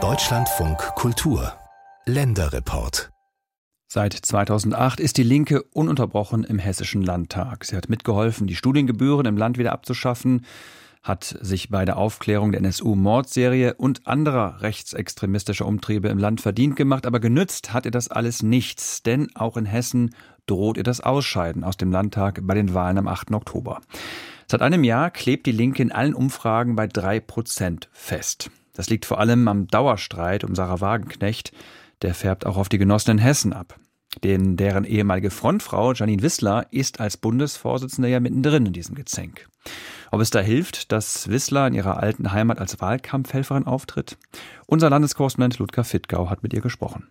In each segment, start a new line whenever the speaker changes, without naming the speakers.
Deutschlandfunk Kultur Länderreport
Seit 2008 ist die Linke ununterbrochen im Hessischen Landtag. Sie hat mitgeholfen, die Studiengebühren im Land wieder abzuschaffen, hat sich bei der Aufklärung der NSU-Mordserie und anderer rechtsextremistischer Umtriebe im Land verdient gemacht, aber genützt hat ihr das alles nichts, denn auch in Hessen droht ihr das Ausscheiden aus dem Landtag bei den Wahlen am 8. Oktober. Seit einem Jahr klebt die Linke in allen Umfragen bei drei Prozent fest. Das liegt vor allem am Dauerstreit um Sarah Wagenknecht. Der färbt auch auf die Genossen in Hessen ab. Denn deren ehemalige Frontfrau Janine Wissler ist als Bundesvorsitzende ja mittendrin in diesem Gezänk. Ob es da hilft, dass Wissler in ihrer alten Heimat als Wahlkampfhelferin auftritt? Unser Landeskorrespondent Ludger Fittgau hat mit ihr gesprochen.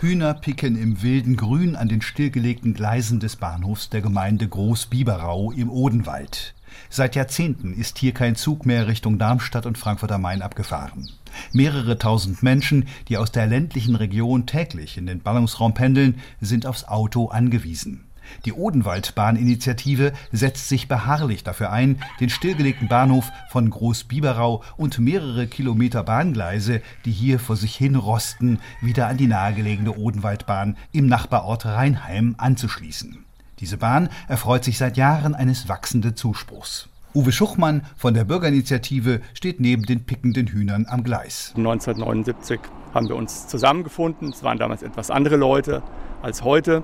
Hühner picken im wilden Grün an den stillgelegten Gleisen des Bahnhofs der Gemeinde Groß-Biberau im Odenwald. Seit Jahrzehnten ist hier kein Zug mehr Richtung Darmstadt und Frankfurt am Main abgefahren. Mehrere tausend Menschen, die aus der ländlichen Region täglich in den Ballungsraum pendeln, sind aufs Auto angewiesen. Die Odenwaldbahninitiative setzt sich beharrlich dafür ein, den stillgelegten Bahnhof von Großbiberau und mehrere Kilometer Bahngleise, die hier vor sich hin rosten, wieder an die nahegelegene Odenwaldbahn im Nachbarort Rheinheim anzuschließen. Diese Bahn erfreut sich seit Jahren eines wachsenden Zuspruchs. Uwe Schuchmann von der Bürgerinitiative steht neben den pickenden Hühnern am Gleis.
1979 haben wir uns zusammengefunden. Es waren damals etwas andere Leute als heute.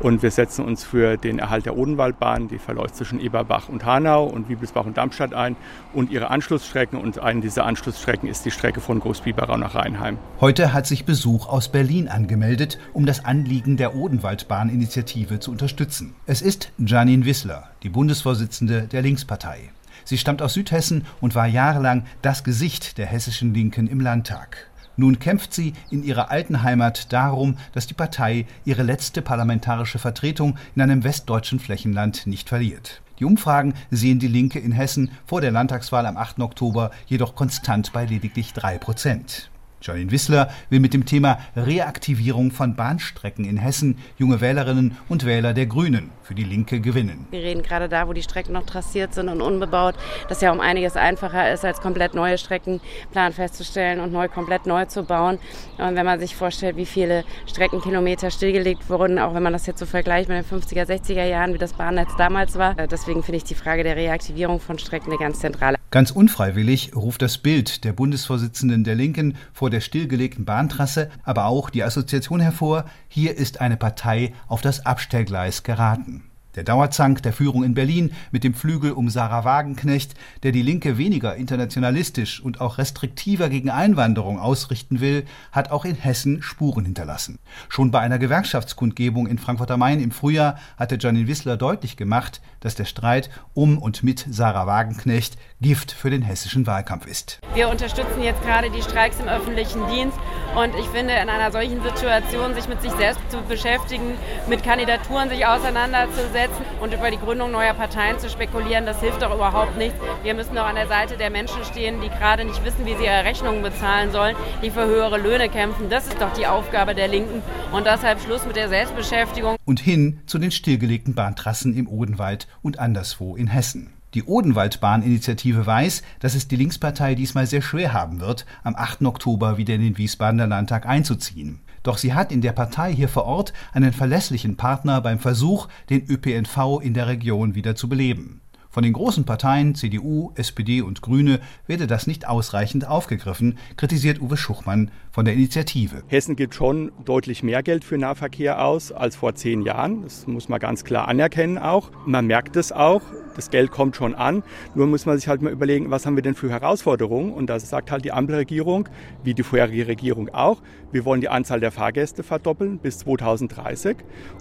Und wir setzen uns für den Erhalt der Odenwaldbahn, die verläuft zwischen Eberbach und Hanau und Wiebelsbach und Darmstadt ein und ihre Anschlussstrecken. Und eine dieser Anschlussstrecken ist die Strecke von Großbiberau nach Rheinheim.
Heute hat sich Besuch aus Berlin angemeldet, um das Anliegen der Odenwaldbahninitiative zu unterstützen. Es ist Janine Wissler, die Bundesvorsitzende der Linkspartei. Sie stammt aus Südhessen und war jahrelang das Gesicht der hessischen Linken im Landtag. Nun kämpft sie in ihrer alten Heimat darum, dass die Partei ihre letzte parlamentarische Vertretung in einem westdeutschen Flächenland nicht verliert. Die Umfragen sehen die Linke in Hessen vor der Landtagswahl am 8. Oktober jedoch konstant bei lediglich drei Prozent. Janine Wissler will mit dem Thema Reaktivierung von Bahnstrecken in Hessen junge Wählerinnen und Wähler der Grünen für die Linke gewinnen.
Wir reden gerade da, wo die Strecken noch trassiert sind und unbebaut, das ja um einiges einfacher ist, als komplett neue Streckenplan festzustellen und neu komplett neu zu bauen. Und wenn man sich vorstellt, wie viele Streckenkilometer stillgelegt wurden, auch wenn man das jetzt so vergleicht mit den 50er, 60er Jahren, wie das Bahnnetz damals war. Äh, deswegen finde ich die Frage der Reaktivierung von Strecken eine ganz zentrale.
Ganz unfreiwillig ruft das Bild der Bundesvorsitzenden der Linken vor der stillgelegten Bahntrasse, aber auch die Assoziation hervor, hier ist eine Partei auf das Abstellgleis geraten. Der Dauerzank der Führung in Berlin mit dem Flügel um Sarah Wagenknecht, der die Linke weniger internationalistisch und auch restriktiver gegen Einwanderung ausrichten will, hat auch in Hessen Spuren hinterlassen. Schon bei einer Gewerkschaftskundgebung in Frankfurt am Main im Frühjahr hatte Janine Wissler deutlich gemacht, dass der Streit um und mit Sarah Wagenknecht Gift für den hessischen Wahlkampf ist.
Wir unterstützen jetzt gerade die Streiks im öffentlichen Dienst und ich finde, in einer solchen Situation sich mit sich selbst zu beschäftigen, mit Kandidaturen sich auseinanderzusetzen, setzen und über die Gründung neuer Parteien zu spekulieren, das hilft doch überhaupt nichts. Wir müssen doch an der Seite der Menschen stehen, die gerade nicht wissen, wie sie ihre Rechnungen bezahlen sollen, die für höhere Löhne kämpfen. Das ist doch die Aufgabe der Linken. Und deshalb Schluss mit der Selbstbeschäftigung.
Und hin zu den stillgelegten Bahntrassen im Odenwald und anderswo in Hessen. Die Odenwaldbahninitiative weiß, dass es die Linkspartei diesmal sehr schwer haben wird, am 8. Oktober wieder in den Wiesbadener Landtag einzuziehen. Doch sie hat in der Partei hier vor Ort einen verlässlichen Partner beim Versuch, den ÖPNV in der Region wieder zu beleben. Von den großen Parteien CDU, SPD und Grüne werde das nicht ausreichend aufgegriffen, kritisiert Uwe Schuchmann von der Initiative.
Hessen gibt schon deutlich mehr Geld für Nahverkehr aus als vor zehn Jahren. Das muss man ganz klar anerkennen auch. Man merkt es auch. Das Geld kommt schon an. Nur muss man sich halt mal überlegen, was haben wir denn für Herausforderungen? Und da sagt halt die Ampelregierung, wie die vorherige Regierung auch, wir wollen die Anzahl der Fahrgäste verdoppeln bis 2030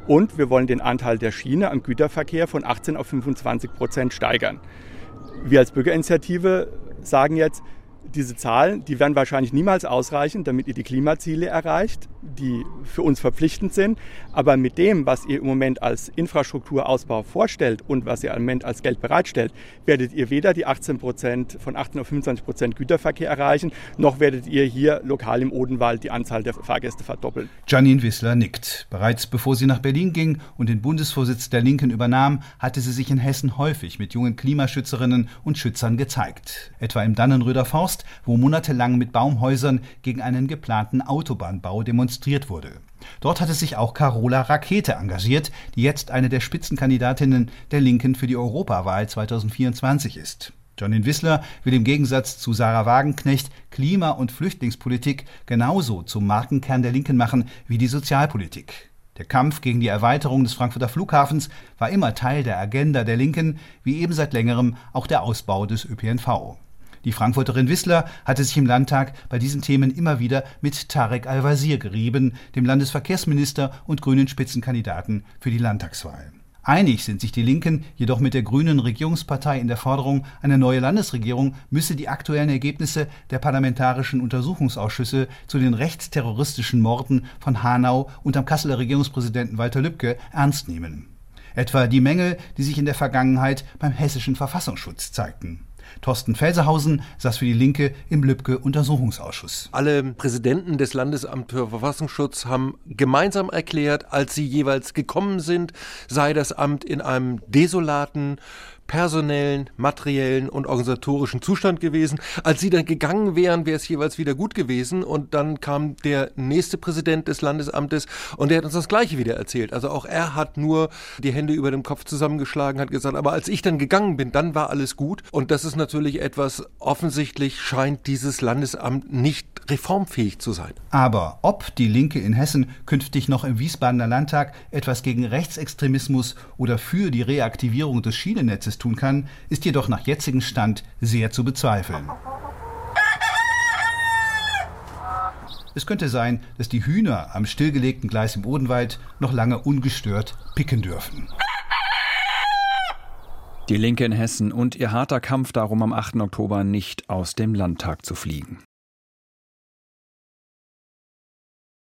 und wir wollen den Anteil der Schiene am Güterverkehr von 18 auf 25 Prozent steigern. Wir als Bürgerinitiative sagen jetzt, Diese Zahlen, die werden wahrscheinlich niemals ausreichen, damit ihr die Klimaziele erreicht, die für uns verpflichtend sind. Aber mit dem, was ihr im Moment als Infrastrukturausbau vorstellt und was ihr im Moment als Geld bereitstellt, werdet ihr weder die 18 Prozent von 18 auf 25 Prozent Güterverkehr erreichen, noch werdet ihr hier lokal im Odenwald die Anzahl der Fahrgäste verdoppeln.
Janine Wissler nickt. Bereits bevor sie nach Berlin ging und den Bundesvorsitz der Linken übernahm, hatte sie sich in Hessen häufig mit jungen Klimaschützerinnen und Schützern gezeigt. Etwa im Dannenröder Forst Forst, wo monatelang mit Baumhäusern gegen einen geplanten Autobahnbau demonstriert wurde. Dort hatte sich auch Carola Rakete engagiert, die jetzt eine der Spitzenkandidatinnen der Linken für die Europawahl 2024 ist. Jonin Wissler will im Gegensatz zu Sarah Wagenknecht Klima- und Flüchtlingspolitik genauso zum Markenkern der Linken machen wie die Sozialpolitik. Der Kampf gegen die Erweiterung des Frankfurter Flughafens war immer Teil der Agenda der Linken, wie eben seit längerem auch der Ausbau des ÖPNV. Die Frankfurterin Wissler hatte sich im Landtag bei diesen Themen immer wieder mit Tarek Al-Wazir gerieben, dem Landesverkehrsminister und grünen Spitzenkandidaten für die Landtagswahl. Einig sind sich die Linken jedoch mit der grünen Regierungspartei in der Forderung, eine neue Landesregierung müsse die aktuellen Ergebnisse der parlamentarischen Untersuchungsausschüsse zu den rechtsterroristischen Morden von Hanau und am Kasseler Regierungspräsidenten Walter Lübcke ernst nehmen. Etwa die Mängel, die sich in der Vergangenheit beim hessischen Verfassungsschutz zeigten. Thorsten Felserhausen saß für die Linke im Lübcke-Untersuchungsausschuss.
Alle Präsidenten des Landesamts für Verfassungsschutz haben gemeinsam erklärt, als sie jeweils gekommen sind, sei das Amt in einem desolaten, personellen, materiellen und organisatorischen Zustand gewesen. Als sie dann gegangen wären, wäre es jeweils wieder gut gewesen. Und dann kam der nächste Präsident des Landesamtes und der hat uns das Gleiche wieder erzählt. Also auch er hat nur die Hände über dem Kopf zusammengeschlagen, hat gesagt, aber als ich dann gegangen bin, dann war alles gut. Und das ist natürlich etwas, offensichtlich scheint dieses Landesamt nicht reformfähig zu sein.
Aber ob die Linke in Hessen künftig noch im Wiesbadener Landtag etwas gegen Rechtsextremismus oder für die Reaktivierung des Schienennetzes tun kann, ist jedoch nach jetzigem Stand sehr zu bezweifeln. Es könnte sein, dass die Hühner am stillgelegten Gleis im Odenwald noch lange ungestört picken dürfen.
Die Linke in Hessen und ihr harter Kampf darum, am 8. Oktober nicht aus dem Landtag zu fliegen.